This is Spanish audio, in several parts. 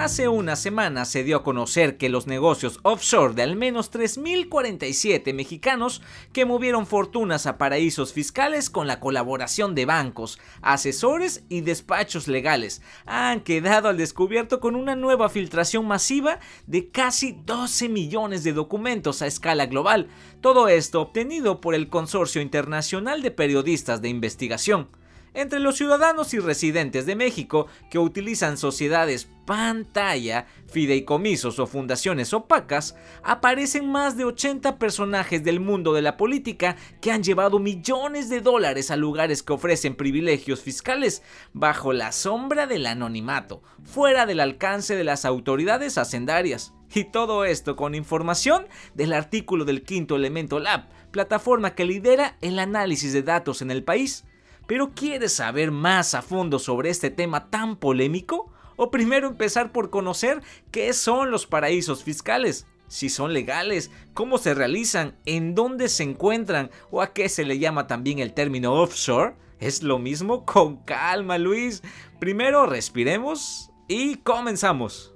Hace una semana se dio a conocer que los negocios offshore de al menos 3.047 mexicanos que movieron fortunas a paraísos fiscales con la colaboración de bancos, asesores y despachos legales han quedado al descubierto con una nueva filtración masiva de casi 12 millones de documentos a escala global. Todo esto obtenido por el Consorcio Internacional de Periodistas de Investigación entre los ciudadanos y residentes de México que utilizan sociedades pantalla, fideicomisos o fundaciones opacas, aparecen más de 80 personajes del mundo de la política que han llevado millones de dólares a lugares que ofrecen privilegios fiscales bajo la sombra del anonimato, fuera del alcance de las autoridades hacendarias. Y todo esto con información del artículo del Quinto Elemento Lab, plataforma que lidera el análisis de datos en el país. Pero ¿quieres saber más a fondo sobre este tema tan polémico? ¿O primero empezar por conocer qué son los paraísos fiscales? Si son legales, cómo se realizan, en dónde se encuentran o a qué se le llama también el término offshore. Es lo mismo con calma, Luis. Primero respiremos y comenzamos.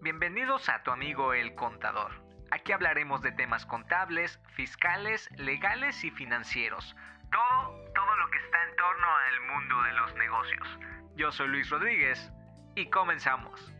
Bienvenidos a tu amigo el contador. Aquí hablaremos de temas contables, fiscales, legales y financieros todo, que está en torno al mundo de los negocios. Yo soy Luis Rodríguez y comenzamos.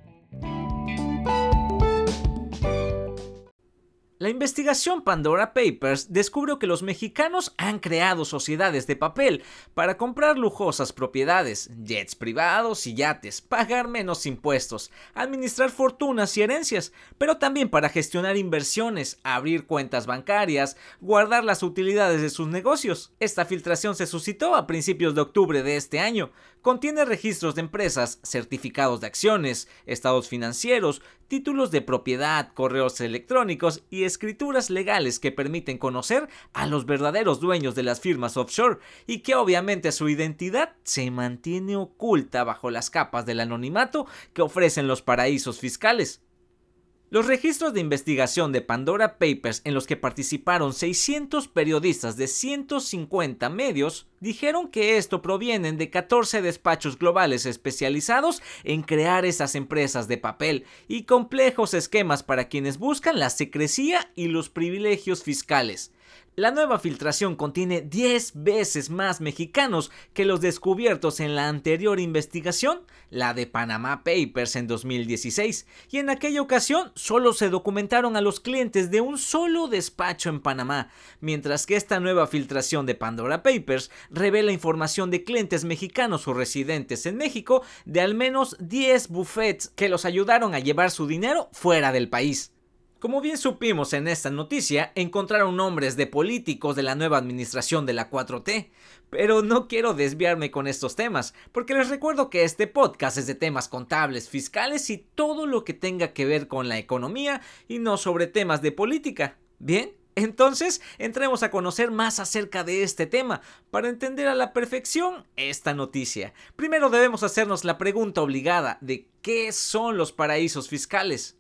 La investigación Pandora Papers descubrió que los mexicanos han creado sociedades de papel para comprar lujosas propiedades, jets privados y yates, pagar menos impuestos, administrar fortunas y herencias, pero también para gestionar inversiones, abrir cuentas bancarias, guardar las utilidades de sus negocios. Esta filtración se suscitó a principios de octubre de este año. Contiene registros de empresas, certificados de acciones, estados financieros, títulos de propiedad, correos electrónicos y escrituras legales que permiten conocer a los verdaderos dueños de las firmas offshore y que obviamente su identidad se mantiene oculta bajo las capas del anonimato que ofrecen los paraísos fiscales. Los registros de investigación de Pandora Papers en los que participaron 600 periodistas de 150 medios dijeron que esto proviene de 14 despachos globales especializados en crear esas empresas de papel y complejos esquemas para quienes buscan la secrecía y los privilegios fiscales. La nueva filtración contiene 10 veces más mexicanos que los descubiertos en la anterior investigación, la de Panama Papers en 2016, y en aquella ocasión solo se documentaron a los clientes de un solo despacho en Panamá, mientras que esta nueva filtración de Pandora Papers revela información de clientes mexicanos o residentes en México de al menos 10 buffets que los ayudaron a llevar su dinero fuera del país. Como bien supimos en esta noticia, encontraron nombres de políticos de la nueva administración de la 4T, pero no quiero desviarme con estos temas, porque les recuerdo que este podcast es de temas contables, fiscales y todo lo que tenga que ver con la economía y no sobre temas de política. Bien, entonces, entremos a conocer más acerca de este tema para entender a la perfección esta noticia. Primero debemos hacernos la pregunta obligada de qué son los paraísos fiscales.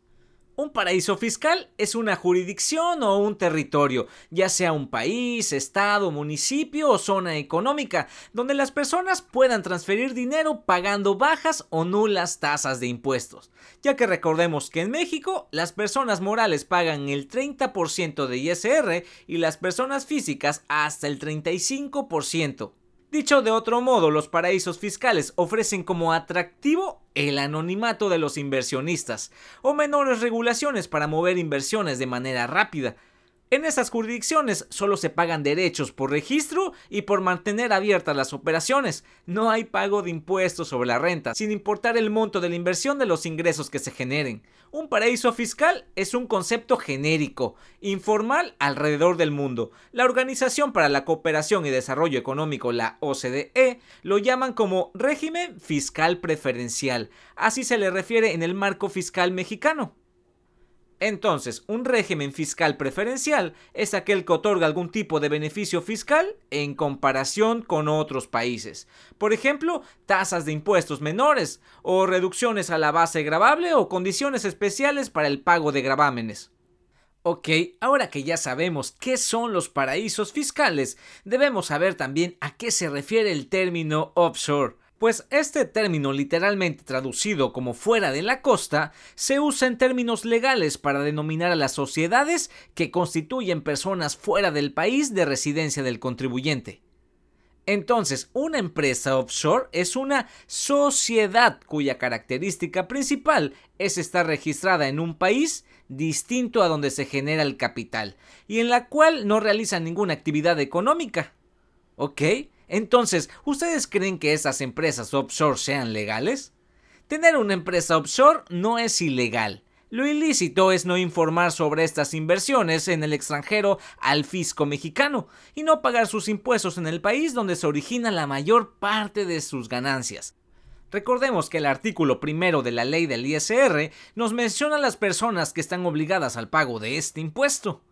Un paraíso fiscal es una jurisdicción o un territorio, ya sea un país, estado, municipio o zona económica, donde las personas puedan transferir dinero pagando bajas o nulas tasas de impuestos, ya que recordemos que en México las personas morales pagan el 30% de ISR y las personas físicas hasta el 35%. Dicho de otro modo, los paraísos fiscales ofrecen como atractivo el anonimato de los inversionistas o menores regulaciones para mover inversiones de manera rápida, en esas jurisdicciones solo se pagan derechos por registro y por mantener abiertas las operaciones. No hay pago de impuestos sobre la renta, sin importar el monto de la inversión de los ingresos que se generen. Un paraíso fiscal es un concepto genérico, informal alrededor del mundo. La Organización para la Cooperación y Desarrollo Económico, la OCDE, lo llaman como régimen fiscal preferencial. Así se le refiere en el marco fiscal mexicano. Entonces, un régimen fiscal preferencial es aquel que otorga algún tipo de beneficio fiscal en comparación con otros países. Por ejemplo, tasas de impuestos menores, o reducciones a la base gravable o condiciones especiales para el pago de gravámenes. Ok, ahora que ya sabemos qué son los paraísos fiscales, debemos saber también a qué se refiere el término offshore. Pues este término literalmente traducido como fuera de la costa se usa en términos legales para denominar a las sociedades que constituyen personas fuera del país de residencia del contribuyente. Entonces, una empresa offshore es una sociedad cuya característica principal es estar registrada en un país distinto a donde se genera el capital y en la cual no realiza ninguna actividad económica. ¿Ok? Entonces, ¿ustedes creen que esas empresas offshore sean legales? Tener una empresa offshore no es ilegal. Lo ilícito es no informar sobre estas inversiones en el extranjero al fisco mexicano y no pagar sus impuestos en el país donde se origina la mayor parte de sus ganancias. Recordemos que el artículo primero de la ley del ISR nos menciona a las personas que están obligadas al pago de este impuesto.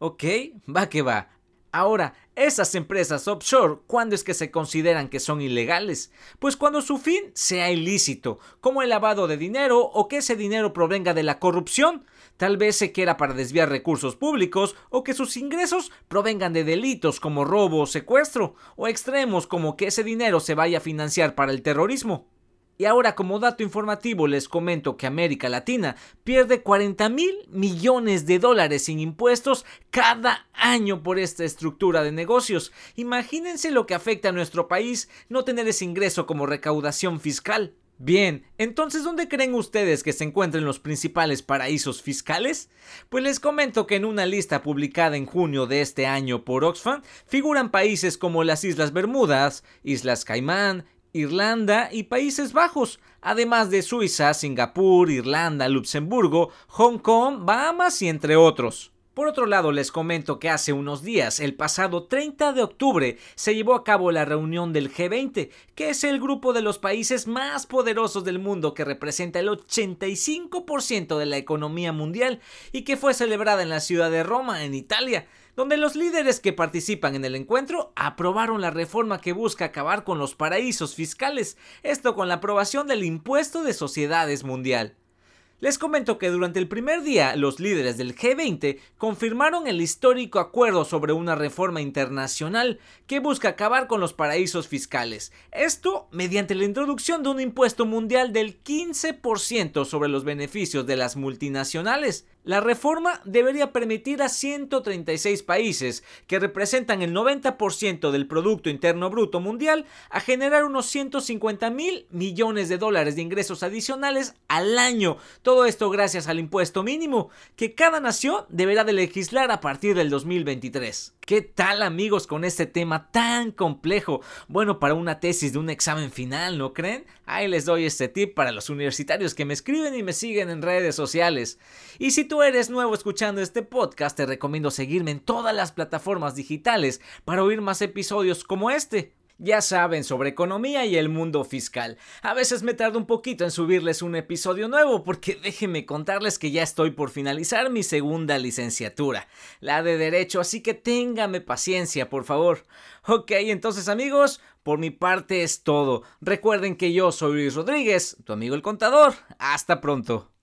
Ok, va que va. Ahora, esas empresas offshore, ¿cuándo es que se consideran que son ilegales? Pues cuando su fin sea ilícito, como el lavado de dinero o que ese dinero provenga de la corrupción. Tal vez se quiera para desviar recursos públicos o que sus ingresos provengan de delitos como robo o secuestro, o extremos como que ese dinero se vaya a financiar para el terrorismo. Y ahora como dato informativo les comento que América Latina pierde 40 mil millones de dólares sin impuestos cada año por esta estructura de negocios. Imagínense lo que afecta a nuestro país no tener ese ingreso como recaudación fiscal. Bien, entonces ¿dónde creen ustedes que se encuentran los principales paraísos fiscales? Pues les comento que en una lista publicada en junio de este año por Oxfam figuran países como las Islas Bermudas, Islas Caimán, Irlanda y Países Bajos, además de Suiza, Singapur, Irlanda, Luxemburgo, Hong Kong, Bahamas y entre otros. Por otro lado, les comento que hace unos días, el pasado 30 de octubre, se llevó a cabo la reunión del G20, que es el grupo de los países más poderosos del mundo que representa el 85% de la economía mundial y que fue celebrada en la ciudad de Roma, en Italia donde los líderes que participan en el encuentro aprobaron la reforma que busca acabar con los paraísos fiscales, esto con la aprobación del impuesto de sociedades mundial. Les comento que durante el primer día los líderes del G20 confirmaron el histórico acuerdo sobre una reforma internacional que busca acabar con los paraísos fiscales. Esto mediante la introducción de un impuesto mundial del 15% sobre los beneficios de las multinacionales. La reforma debería permitir a 136 países, que representan el 90% del Producto Interno Bruto Mundial, a generar unos 150 mil millones de dólares de ingresos adicionales al año. Todo esto gracias al impuesto mínimo, que cada nación deberá de legislar a partir del 2023. ¿Qué tal amigos con este tema tan complejo? Bueno, para una tesis de un examen final, ¿no creen? Ahí les doy este tip para los universitarios que me escriben y me siguen en redes sociales. Y si tú eres nuevo escuchando este podcast, te recomiendo seguirme en todas las plataformas digitales para oír más episodios como este ya saben sobre economía y el mundo fiscal. A veces me tardo un poquito en subirles un episodio nuevo porque déjenme contarles que ya estoy por finalizar mi segunda licenciatura, la de Derecho, así que téngame paciencia, por favor. Ok, entonces amigos, por mi parte es todo. Recuerden que yo soy Luis Rodríguez, tu amigo el contador. Hasta pronto.